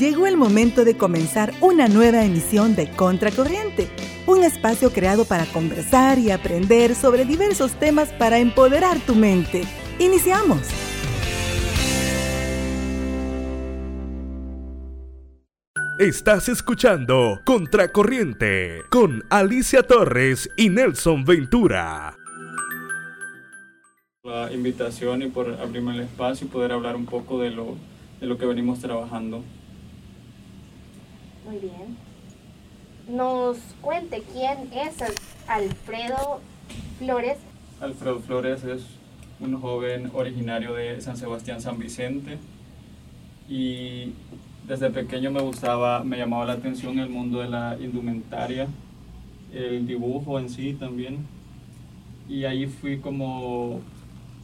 Llegó el momento de comenzar una nueva emisión de Contracorriente, un espacio creado para conversar y aprender sobre diversos temas para empoderar tu mente. Iniciamos. Estás escuchando Contracorriente con Alicia Torres y Nelson Ventura. La invitación y por abrirme el espacio y poder hablar un poco de lo, de lo que venimos trabajando. Muy bien. Nos cuente quién es Alfredo Flores. Alfredo Flores es un joven originario de San Sebastián, San Vicente. Y desde pequeño me gustaba, me llamaba la atención el mundo de la indumentaria, el dibujo en sí también. Y ahí fui como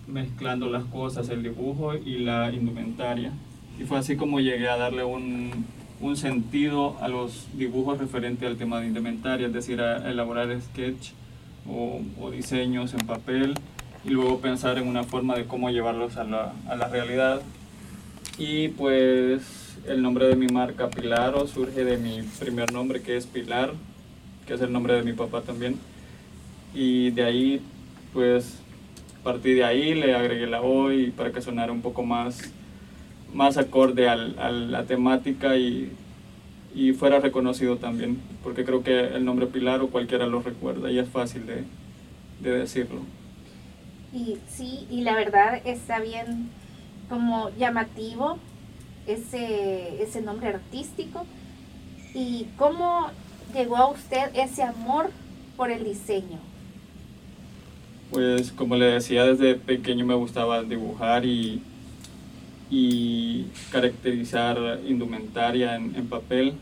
mezclando las cosas, el dibujo y la indumentaria. Y fue así como llegué a darle un, un sentido a los dibujos referente al tema de indumentaria, es decir, a elaborar sketch o, diseños en papel y luego pensar en una forma de cómo llevarlos a la, a la realidad. Y pues el nombre de mi marca Pilaro surge de mi primer nombre que es Pilar, que es el nombre de mi papá también. Y de ahí, pues, partí de ahí, le agregué la O y para que sonara un poco más, más acorde al, a la temática y, y fuera reconocido también, porque creo que el nombre Pilaro cualquiera lo recuerda y es fácil de, de decirlo. Y sí, y la verdad está bien como llamativo ese, ese nombre artístico y cómo llegó a usted ese amor por el diseño. Pues como le decía, desde pequeño me gustaba dibujar y, y caracterizar indumentaria en, en, papel.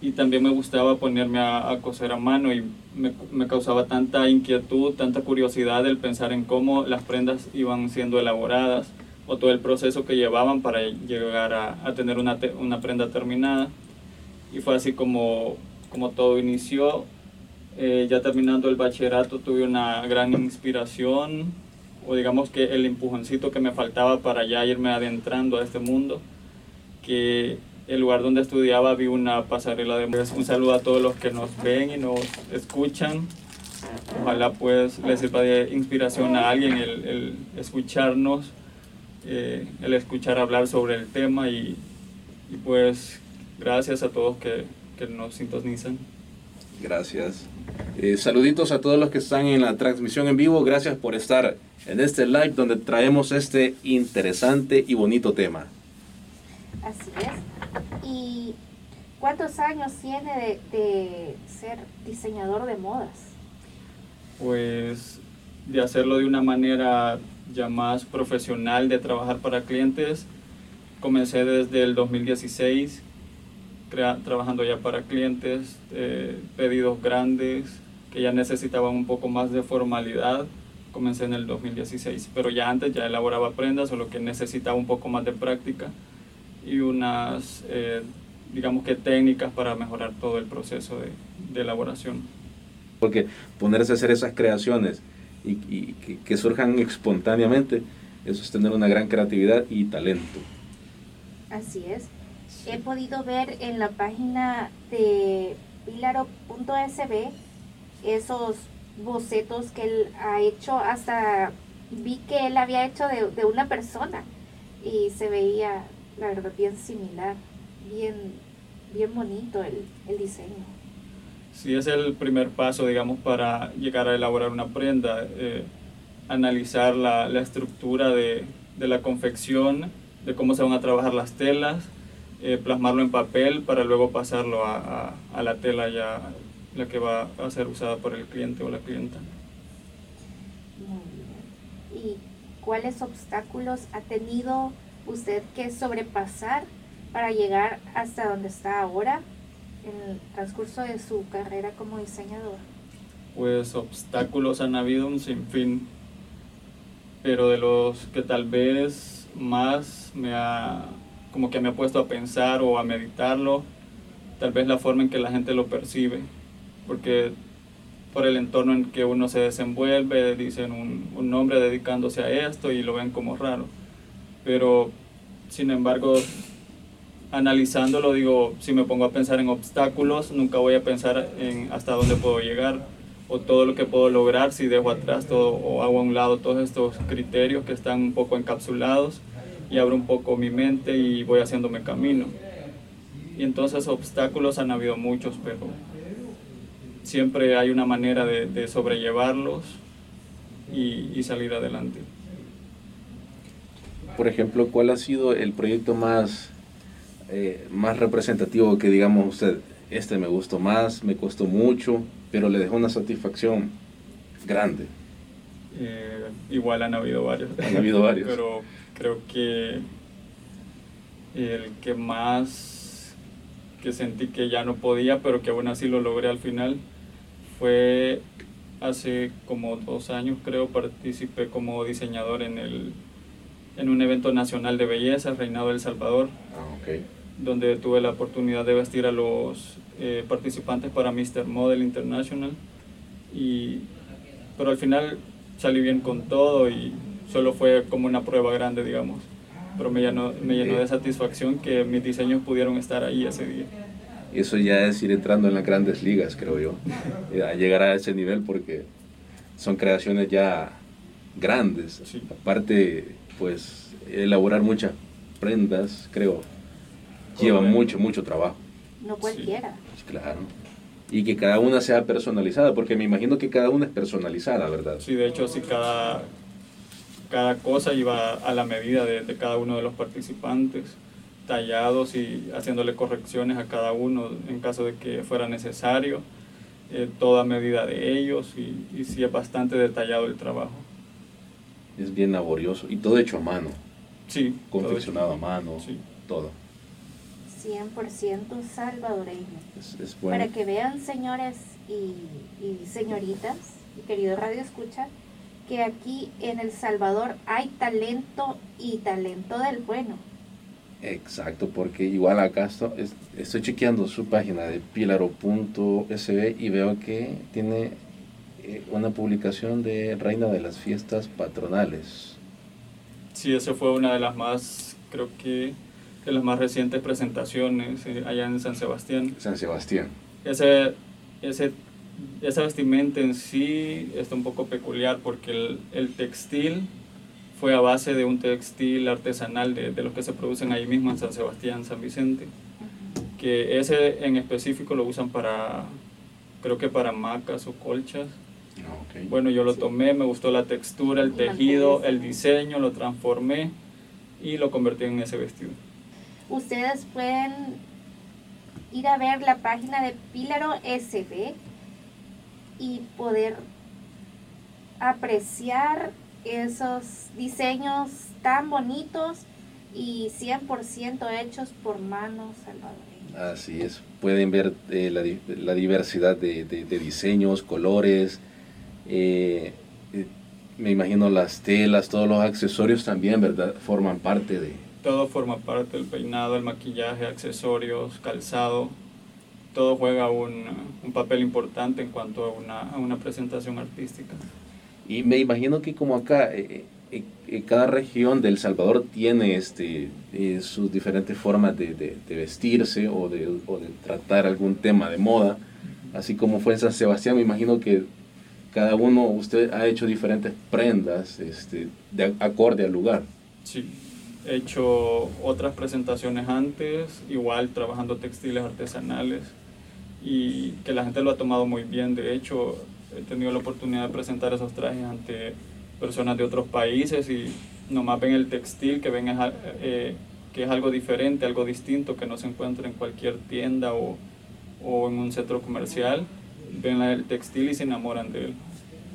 Y también me gustaba ponerme a, a coser a mano y me, me, causaba tanta inquietud, tanta curiosidad el pensar en cómo las prendas iban siendo elaboradas o todo el proceso que llevaban para llegar a, a tener una, te, una, prenda terminada. Y fue así como, como todo inició. Eh, ya terminando el bachillerato tuve una gran inspiración, o digamos que el empujoncito que me faltaba para ya irme adentrando a este mundo, que el lugar donde estudiaba vi una pasarela de mujeres. Un saludo a todos los que nos ven y nos escuchan. Ojalá pues les sirva de inspiración a alguien el, escucharnos eh, el escuchar hablar sobre el tema y, pues gracias a todos que nos sintonizan. Gracias. Eh, saluditos a todos los que están en la transmisión en vivo. Gracias por estar en este live donde traemos este interesante y bonito tema. Así es. ¿Y cuántos años tiene de, de ser diseñador de modas? Pues de hacerlo de una manera ya más profesional de trabajar para clientes. Comencé desde el 2016 trabajando ya para clientes, eh, pedidos grandes que ya necesitaban un poco más de formalidad. Comencé en el 2016, pero ya antes ya elaboraba prendas, solo que necesitaba un poco más de práctica y unas, eh, digamos que técnicas para mejorar todo el proceso de, de elaboración. Porque ponerse a hacer esas creaciones y, y que, que, surjan espontáneamente, eso es tener una gran creatividad y talento. Así es. He podido ver en la página de pilaro.sb esos bocetos que él ha hecho, hasta vi que él había hecho de, de una persona y se veía, la verdad, bien similar, bien, bien bonito el, el diseño. Sí, es el primer paso, digamos, para llegar a elaborar una prenda, eh, analizar la, la estructura de, de, la confección, de cómo se van a trabajar las telas, eh, plasmarlo en papel para luego pasarlo a, a, a, la tela ya, la que va a ser usada por el cliente o la clienta. Muy bien. ¿Y cuáles obstáculos ha tenido usted que sobrepasar para llegar hasta donde está ahora? en el transcurso de su carrera como diseñador? Pues obstáculos han habido un sinfín, pero de los que tal vez más me ha, como que me ha puesto a pensar o a meditarlo, tal vez la forma en que la gente lo percibe, porque por el entorno en que uno se desenvuelve, dicen un, un nombre dedicándose a esto y lo ven como raro, pero sin embargo analizándolo, digo, si me pongo a pensar en obstáculos, nunca voy a pensar en hasta dónde puedo llegar o todo lo que puedo lograr si dejo atrás todo o hago a un lado todos estos criterios que están un poco encapsulados y abro un poco mi mente y voy haciéndome camino. Y entonces obstáculos han habido muchos, pero siempre hay una manera de, sobrellevarlos y salir adelante. Por ejemplo, ¿cuál ha sido el proyecto más eh, más representativo que digamos usted, este me gustó más, me costó mucho, pero le dejó una satisfacción grande? Eh, igual han habido varios. Han habido varios. pero creo que el que más que sentí que ya no podía, pero que aún así lo logré al final, fue hace como dos años creo, participé como diseñador en el en un evento nacional de belleza, Reinado del Salvador, ah, donde tuve la oportunidad de vestir a los eh, participantes para Mr. Model International. Y, pero al final salí bien con todo y solo fue como una prueba grande, digamos. Pero me llenó, me llenó de satisfacción que mis diseños pudieron estar ahí ese día. Eso ya es ir entrando en las grandes ligas, creo yo, a llegar a ese nivel porque son creaciones ya grandes. Aparte, pues elaborar muchas prendas, creo, lleva mucho, mucho trabajo. No cualquiera. claro. Y que cada una sea personalizada, porque me imagino que cada una es personalizada, ¿verdad? Sí, de hecho, sí, cada, cada cosa iba a la medida de, cada uno de los participantes, tallados y haciéndole correcciones a cada uno en caso de que fuera necesario, eh, toda medida de ellos, y, y sí es bastante detallado el trabajo es bien laborioso y todo hecho a mano. Sí. Confeccionado a mano, sí. todo. 100% salvadoreño. Para que vean, señores y, y señoritas, y querido Radio Escucha, que aquí en El Salvador hay talento y talento del bueno. Exacto, porque igual acá estoy chequeando su página de pilaro.sb y veo que tiene eh, una publicación de Reina de las Fiestas Patronales. Sí, esa fue una de las más, creo que, de las más recientes presentaciones eh, allá en San Sebastián. San Sebastián. Ese, ese, esa vestimenta en sí está un poco peculiar porque el, el textil fue a base de un textil artesanal de, de, los que se producen ahí mismo en San Sebastián, San Vicente, que ese en específico lo usan para, creo que para macas o colchas, bueno, yo lo tomé, me gustó la textura, el tejido, el diseño, lo transformé y lo convertí en ese vestido. Ustedes pueden ir a ver la página de Pílaro SB y poder apreciar esos diseños tan bonitos y 100% hechos por manos salvadoreñas. Así es, pueden ver eh, la, diversidad de diseños, colores, eh, eh, me imagino las telas, todos los accesorios también, ¿verdad? Forman parte de... Todo forma parte del peinado, el maquillaje, accesorios, calzado. Todo juega un, un papel importante en cuanto a una, a una, presentación artística. Y me imagino que como acá, eh, cada región del Salvador tiene este, sus diferentes formas de, de, de vestirse o de, o de tratar algún tema de moda. Así como fue en San Sebastián, me imagino que cada uno, usted ha hecho diferentes prendas este, de acorde al lugar. Sí, he hecho otras presentaciones antes, igual trabajando textiles artesanales y que la gente lo ha tomado muy bien. De hecho, he tenido la oportunidad de presentar esos trajes ante personas de otros países y nomás ven el textil, que ven eh, que es algo diferente, algo distinto, que no se encuentra en cualquier tienda o, o en un centro comercial ven el textil y se enamoran de él.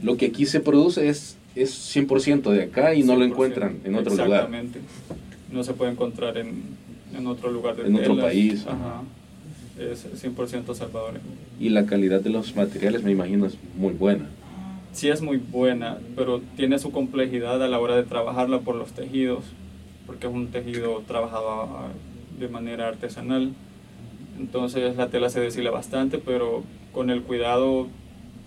Lo que aquí se produce es, es 100% de acá y no lo encuentran en otro lugar. Exactamente. No se puede encontrar en, en otro lugar En otro país. Ajá. Es 100% salvadoreño. Y la calidad de los materiales, me imagino, es muy buena. Sí es muy buena, pero tiene su complejidad a la hora de trabajarla por los tejidos, porque es un tejido trabajado de manera artesanal. Entonces la tela se deshila bastante, pero con el cuidado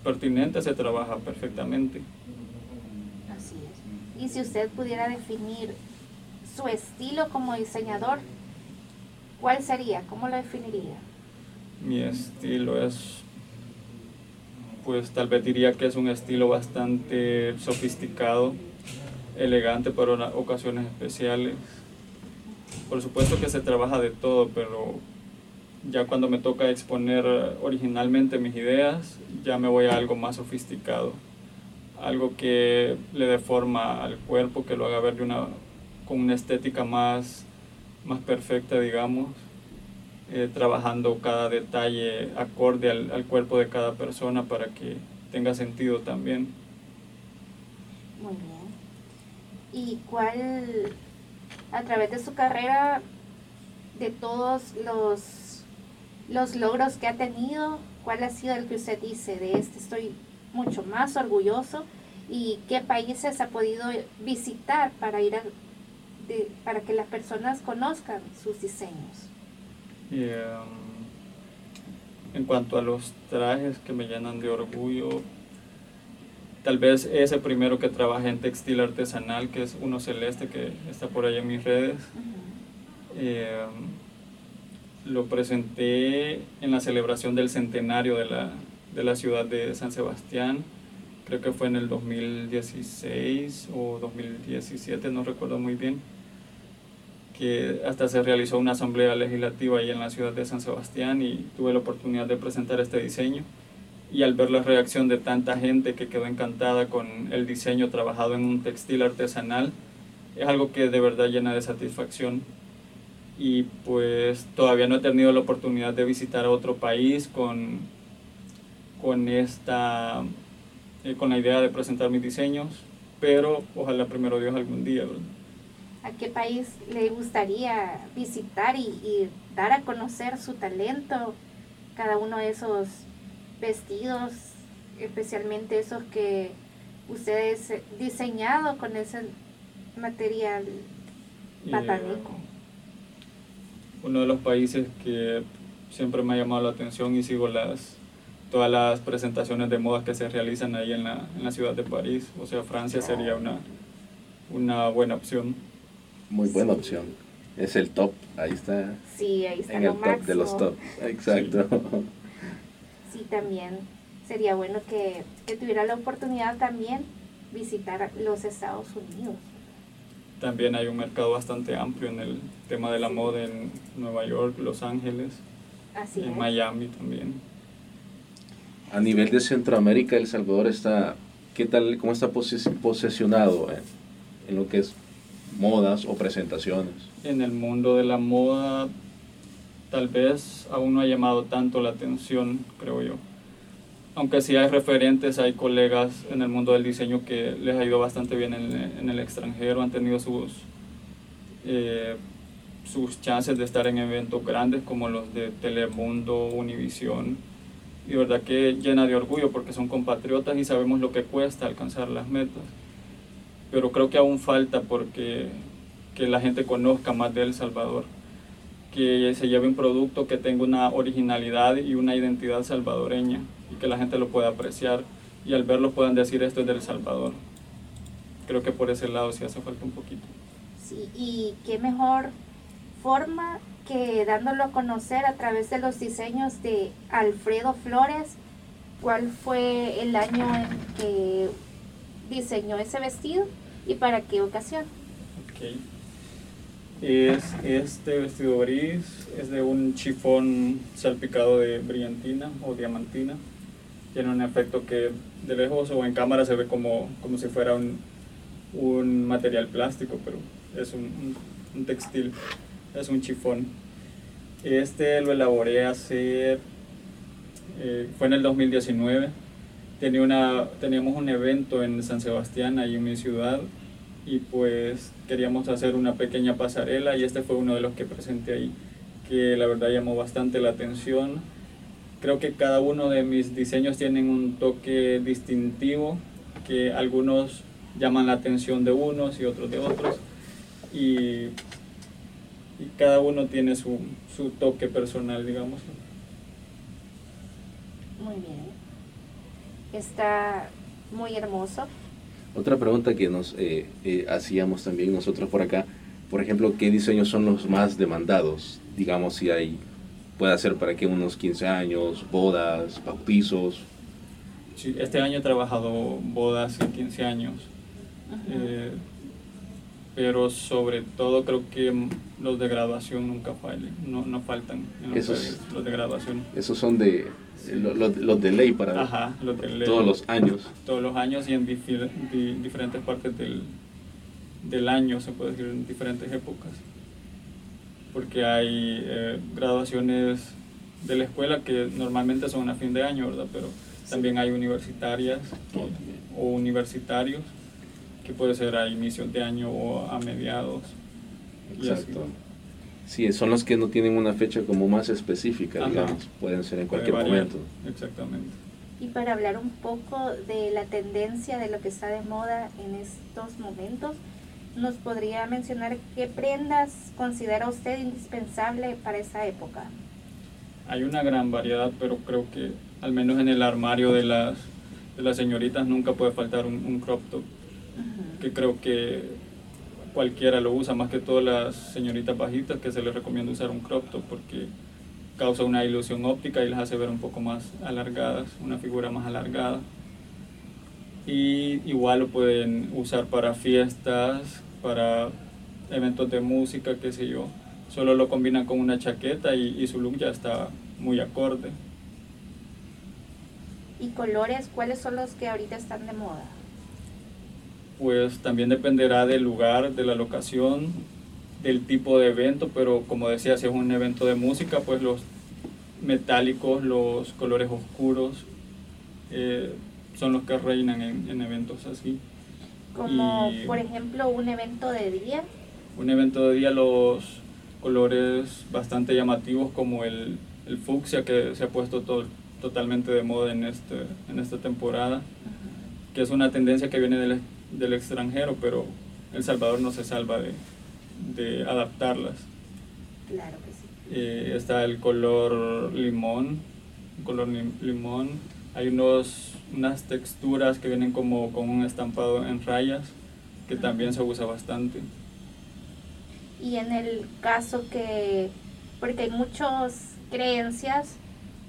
pertinente se trabaja perfectamente. Así es. Y si usted pudiera definir su estilo como diseñador, ¿cuál sería? ¿Cómo lo definiría? Mi estilo es, pues tal vez diría que es un estilo bastante sofisticado, elegante para ocasiones especiales. Por supuesto que se trabaja de todo, pero ya cuando me toca exponer originalmente mis ideas, ya me voy a algo más sofisticado. Algo que le dé forma al cuerpo, que lo haga ver de una, con una estética más, más perfecta, digamos. Eh, trabajando cada detalle acorde al, al cuerpo de cada persona para que tenga sentido también. Muy bien. ¿Y cuál, a través de su carrera, de todos los, los logros que ha tenido, cuál ha sido el que usted dice, de este estoy mucho más orgulloso? ¿Y qué países ha podido visitar para ir para que las personas conozcan sus diseños? Um, en cuanto a los trajes que me llenan de orgullo, Tal vez ese primero que trabajé en textil artesanal, que es uno celeste que está por ahí en mis redes. Eh, lo presenté en la celebración del centenario de la, de la ciudad de San Sebastián. Creo que fue en el 2016 o 2017, no recuerdo muy bien. Que hasta se realizó una asamblea legislativa ahí en la ciudad de San Sebastián y tuve la oportunidad de presentar este diseño y al ver la reacción de tanta gente que quedó encantada con el diseño trabajado en un textil artesanal, es algo que de verdad llena de satisfacción. Y pues todavía no he tenido la oportunidad de visitar a otro país con, con esta, eh, con la idea de presentar mis diseños, pero ojalá primero Dios algún día. ¿A qué país le gustaría visitar y, y dar a conocer su talento? Cada uno de esos vestidos, especialmente esos que ustedes diseñado con ese material botánico. uno de los países que siempre me ha llamado la atención y sigo las todas las presentaciones de moda que se realizan ahí en la, en la ciudad de París, o sea, Francia sería una, una buena opción. Muy buena opción. Es el top, ahí está. Sí, ahí está en el top de los top. Exacto. sí también sería bueno que, tuviera la oportunidad también visitar los Estados Unidos. También hay un mercado bastante amplio en el tema de la moda en Nueva York, Los Ángeles, en Miami también. A nivel de Centroamérica, El Salvador está, ¿qué tal, cómo está posicionado en, en lo que es modas o presentaciones? En el mundo de la moda tal vez aún no ha llamado tanto la atención, creo yo. Aunque sí hay referentes, hay colegas en el mundo del diseño que les ha ido bastante bien en, el extranjero, han tenido sus, eh, sus chances de estar en eventos grandes como los de Telemundo, Univisión. Y verdad que llena de orgullo porque son compatriotas y sabemos lo que cuesta alcanzar las metas. Pero creo que aún falta porque que la gente conozca más de El Salvador que se lleve un producto que tenga una originalidad y una identidad salvadoreña y que la gente lo pueda apreciar y al verlo puedan decir esto es del Salvador. Creo que por ese lado sí hace falta un poquito. Sí, y qué mejor forma que dándolo a conocer a través de los diseños de Alfredo Flores. ¿Cuál fue el año en que diseñó ese vestido y para qué ocasión? Okay. Es este vestido gris, es de un chifón salpicado de brillantina o diamantina. Tiene un efecto que de lejos o en cámara se ve como, como si fuera un, un material plástico, pero es un, un, textil, es un chifón. Este lo elaboré hace, eh, fue en el 2019. Tenía una, teníamos un evento en San Sebastián, ahí en mi ciudad, y pues queríamos hacer una pequeña pasarela y este fue uno de los que presenté ahí, que la verdad llamó bastante la atención. Creo que cada uno de mis diseños tienen un toque distintivo, que algunos llaman la atención de unos y otros de otros, y, cada uno tiene su, su toque personal, digamos. Muy bien. Está muy hermoso. Otra pregunta que nos eh, eh, hacíamos también nosotros por acá por ejemplo, qué diseños son los más demandados. Digamos, si hay, puede ser para que unos 15 años, bodas, bautizos. Sí, este año he trabajado bodas y 15 años. Eh, pero sobre todo creo que los de graduación nunca fallen, no, no faltan en los, Esos- los de graduación. Esos son de lo- lo- los de ley para Ajá, los de ley. todos los años. todos los años y en di- diferentes partes del, del año, se puede decir, en diferentes épocas. Porque hay eh, graduaciones de la escuela que normalmente son a fin de año, ¿verdad? Pero también hay universitarias o universitarios que puede ser a inicios de año o a mediados. Exacto. Sí, son los que no tienen una fecha como más específica, Ajá. digamos. Pueden ser en Puede cualquier variar. momento. Exactamente. Y para hablar un poco de la tendencia de lo que está de moda en estos momentos, ¿nos podría mencionar qué prendas considera usted indispensable para esa época? Hay una gran variedad, pero creo que al menos en el armario de las, de las señoritas nunca puede faltar un, un crop top, que creo que cualquiera lo usa, más que todas las señoritas bajitas que se les recomienda usar un crop top porque causa una ilusión óptica y las hace ver un poco más alargadas, una figura más alargada. Y igual lo pueden usar para fiestas, para eventos de música, qué sé yo. Solo lo combinan con una chaqueta y, y su look ya está muy acorde. ¿Y colores? ¿Cuáles son los que ahorita están de moda? Pues también dependerá del lugar, de la locación, del tipo de evento, pero como decía, si es un evento de música, pues los metálicos, los colores oscuros eh, son los que reinan en, en eventos así. Como Y- por ejemplo un evento de día. Un evento de día, los colores bastante llamativos como el, el fucsia que se ha puesto to- totalmente de moda en, este, en esta temporada, que es una tendencia que viene del, del extranjero, pero El Salvador no se salva de, de adaptarlas. Claro que sí. Eh, está el color limón, color lim- limón. Hay unos, unas texturas que vienen como con un estampado en rayas, que también se usa bastante. Y en el caso que, porque hay muchas creencias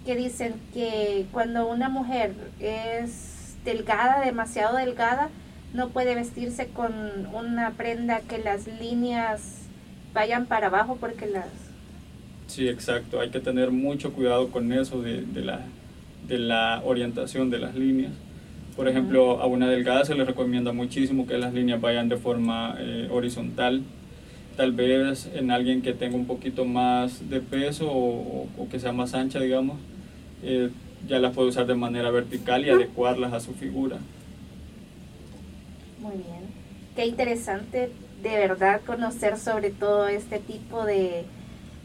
que dicen que cuando una mujer es delgada, demasiado delgada, no puede vestirse con una prenda que las líneas vayan para abajo porque las... Sí, exacto. Hay que tener mucho cuidado con eso de, de la, de la orientación de las líneas. Por ejemplo, a una delgada se le recomienda muchísimo que las líneas vayan de forma eh, horizontal. Tal vez en alguien que tenga un poquito más de peso o, o que sea más ancha, digamos, eh, ya las puede usar de manera vertical y adecuarlas a su figura. Muy bien. Qué interesante de verdad conocer sobre todo este tipo de,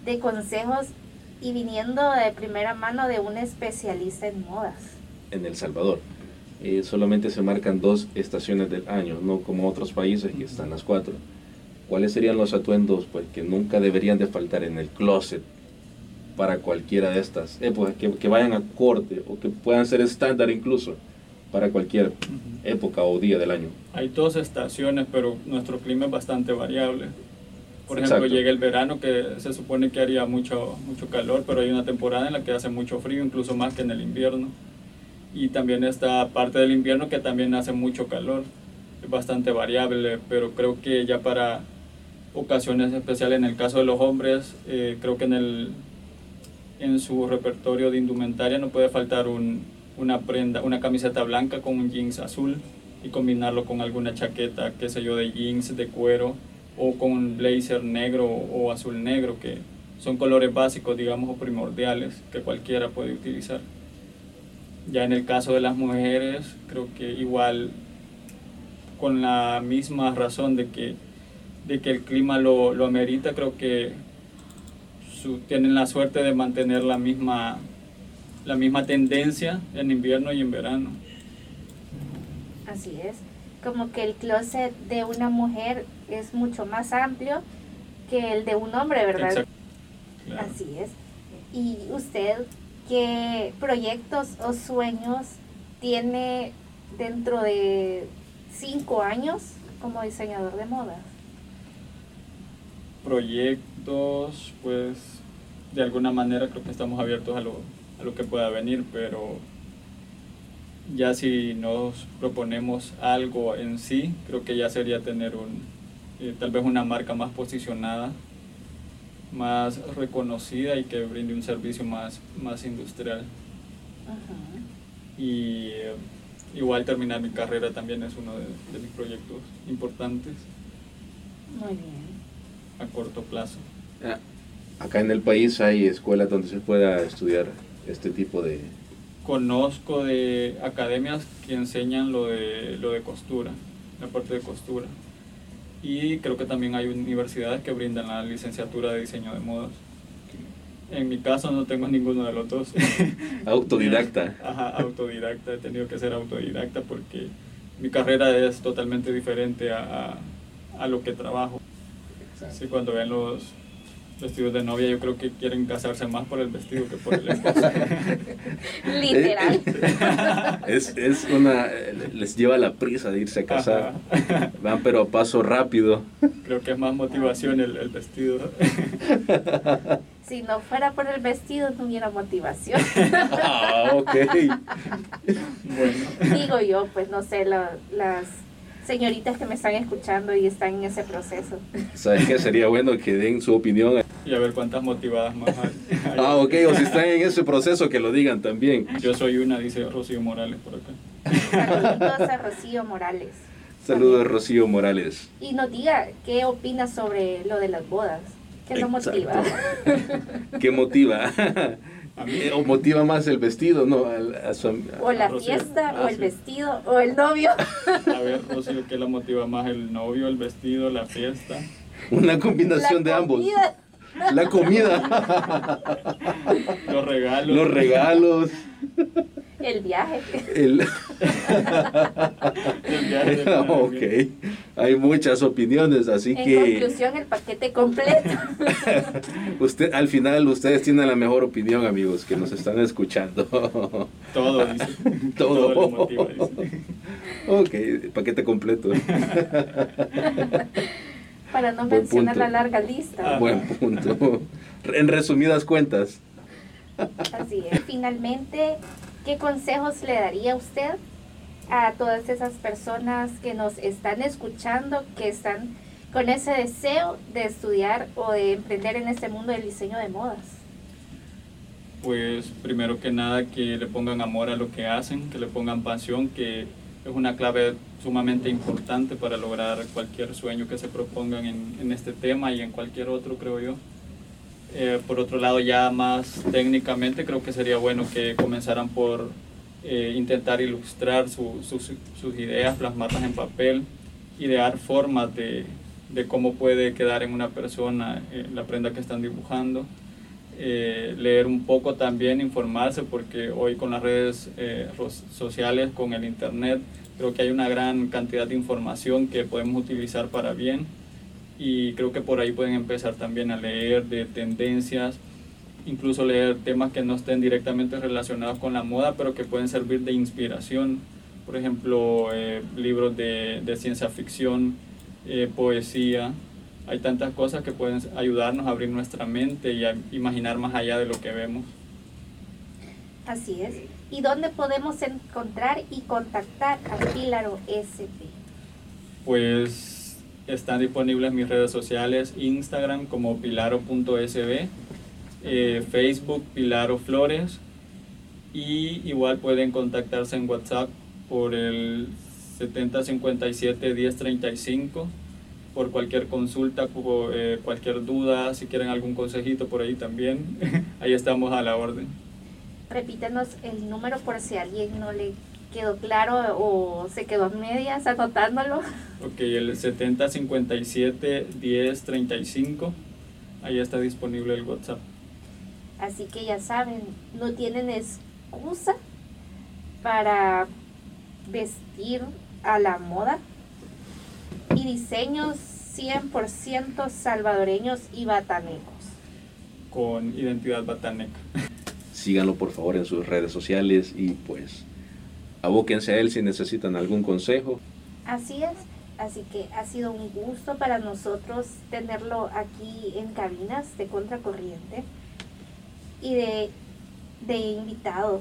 de consejos y viniendo de primera mano de un especialista en modas. En El Salvador. Eh, solamente se marcan dos estaciones del año, no como otros países que están las cuatro. ¿Cuáles serían los atuendos pues, que nunca deberían de faltar en el closet para cualquiera de estas épocas, que, que vayan a corte o que puedan ser estándar incluso para cualquier época o día del año? Hay dos estaciones, pero nuestro clima es bastante variable. Por ejemplo, Exacto. llega el verano que se supone que haría mucho, mucho calor, pero hay una temporada en la que hace mucho frío, incluso más que en el invierno. Y también esta parte del invierno que también hace mucho calor. Es bastante variable, pero creo que ya para ocasiones especiales, en el caso de los hombres, eh, creo que en, el, en su repertorio de indumentaria no puede faltar un, una prenda, una camiseta blanca con un jeans azul y combinarlo con alguna chaqueta, qué sé yo, de jeans, de cuero o con un blazer negro o azul negro, que son colores básicos, digamos, o primordiales que cualquiera puede utilizar. Ya en el caso de las mujeres, creo que igual con la misma razón de que, de que el clima lo, lo amerita, creo que tienen la suerte de mantener la misma, la misma tendencia en invierno y en verano. Así es. Como que el closet de una mujer es mucho más amplio que el de un hombre, ¿verdad? Exacto. Claro. Así es. ¿Y usted qué proyectos o sueños tiene dentro de cinco años como diseñador de moda? proyectos, pues de alguna manera creo que estamos abiertos a lo, a lo que pueda venir, pero ya si nos proponemos algo en sí, creo que ya sería tener un, eh, tal vez una marca más posicionada, más reconocida y que brinde un servicio más, más industrial. Y eh, igual terminar mi carrera también es uno de, de mis proyectos importantes. Muy bien. A corto plazo. Ah, Acá en el país hay escuelas donde se pueda estudiar este tipo de... Conozco de academias que enseñan lo de, lo de costura, la parte de costura. Y creo que también hay universidades que brindan la licenciatura de diseño de modas. En mi caso no tengo ninguno de los dos. Autodidacta. Ajá, autodidacta. He tenido que ser autodidacta porque mi carrera es totalmente diferente a, a, a lo que trabajo. Sí, cuando ven los vestidos de novia, yo creo que quieren casarse más por el vestido que por el esposo. Literal. Es, es una... Les lleva la prisa de irse a casar. Van pero a paso rápido. creo que es más motivación el, el vestido. Si no fuera por el vestido, no hubiera motivación. Ah, ok. bueno, Digo yo, pues no sé, la- las señoritas que me están escuchando y están en ese proceso. ¿Sabes qué? Sería bueno que den su opinión. y a ver cuántas motivadas más hay. Ah, ok. O si están en ese proceso, que lo digan también. Yo soy una, dice Rocío Morales por acá. Saluditos a Rocío Morales. Saludos, Rocío Morales. Y nos diga qué opina sobre lo de las bodas. ¿Qué lo motiva? ¿Qué motiva? A mí, Eh, ¿O motiva más el vestido? No, al- a su am- O la fiesta, Ah, o el sí. vestido, o el novio. a ver, Rocío, ¿qué la motiva más? ¿El novio, el vestido, la fiesta? Una combinación La de ambos. comida. La comida, Los regalos. los regalos, El viaje. el... el viaje ok, hay muchas opiniones, así En que conclusión, el paquete completo. usted, al final ustedes tienen la mejor opinión, amigos, que nos están escuchando. Todo, dice. Todo. le motiva, dice. ok, paquete completo. Para no Buen mencionar punto. la larga lista. Ah. Buen punto. En resumidas cuentas, Así es. Finalmente, ¿qué consejos le daría usted a todas esas personas que nos están escuchando, que están con ese deseo de estudiar o de emprender en este mundo del diseño de modas? Pues primero que nada que le pongan amor a lo que hacen, que le pongan pasión, que es una clave sumamente importante para lograr cualquier sueño que se propongan en, en este tema y en cualquier otro, creo yo. Eh, por otro lado, ya más técnicamente, creo que sería bueno que comenzaran por eh, intentar ilustrar su- sus, ideas, plasmarlas en papel, idear formas de, cómo puede quedar en una persona eh, la prenda que están dibujando. Leer un poco también, informarse, porque hoy con las redes sociales, con el Internet, creo que hay una gran cantidad de información que podemos utilizar para bien y creo que por ahí pueden empezar también a leer de tendencias, incluso leer temas que no estén directamente relacionados con la moda, pero que pueden servir de inspiración. Por ejemplo, eh, libros de, de ciencia ficción, eh, poesía, hay tantas cosas que pueden ayudarnos a abrir nuestra mente y a imaginar más allá de lo que vemos. Así es. ¿Y dónde podemos encontrar y contactar a Pílaro SP? Pues están disponibles mis redes sociales, Instagram como pilaro.sb, eh, Facebook Pilaro Flores y igual pueden contactarse en WhatsApp por el 7057 1035 por cualquier consulta, eh, cualquier duda, si quieren algún consejito por ahí también, ahí estamos a la orden. Repítenos el número por si alguien no le quedó claro o se quedó a medias anotándolo. Ok, el 7057 1035, ahí está disponible el WhatsApp. Así que ya saben, no tienen excusa para vestir a la moda y diseños 100% salvadoreños y batanecos. con identidad bataneca. síganlo por favor en sus redes sociales y pues abóquense a él si necesitan algún consejo. Así es. Así que ha sido un gusto para nosotros tenerlo aquí en cabinas de Contracorriente y de, de invitado.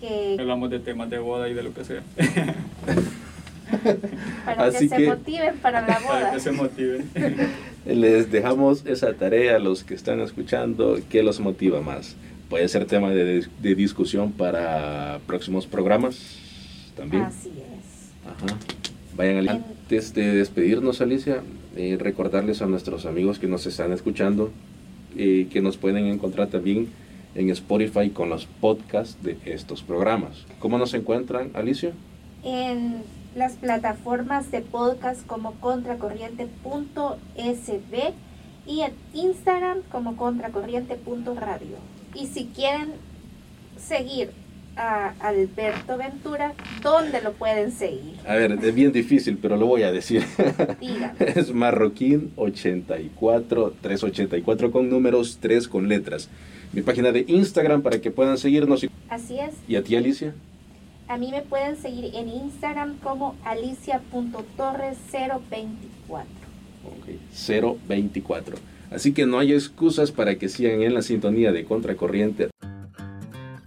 Que, Hablamos de temas de boda y de lo que sea. para que, se motiven para la boda. Para que se motiven. Les dejamos esa tarea a los que están escuchando. ¿Qué los motiva más? Puede ser tema de, de discusión para próximos programas también. Así es. Ajá. Vayan antes de despedirnos, Alicia, eh, recordarles a nuestros amigos que nos están escuchando eh, que nos pueden encontrar también en Spotify con los podcasts de estos programas. ¿Cómo nos encuentran, Alicia? En las plataformas de podcast como contracorriente.sb y en Instagram como contracorriente.radio. Y si quieren seguir a Alberto Ventura, ¿dónde lo pueden seguir? A ver, es bien difícil, pero lo voy a decir. es Marroquín 84, 384 con números, 3 con letras. Mi página de Instagram para que puedan seguirnos. Así es. ¿Y a ti, Alicia? A mí me pueden seguir en Instagram como alicia.torres024. Ok, 024. Así que no hay excusas para que sigan en la sintonía de Contracorriente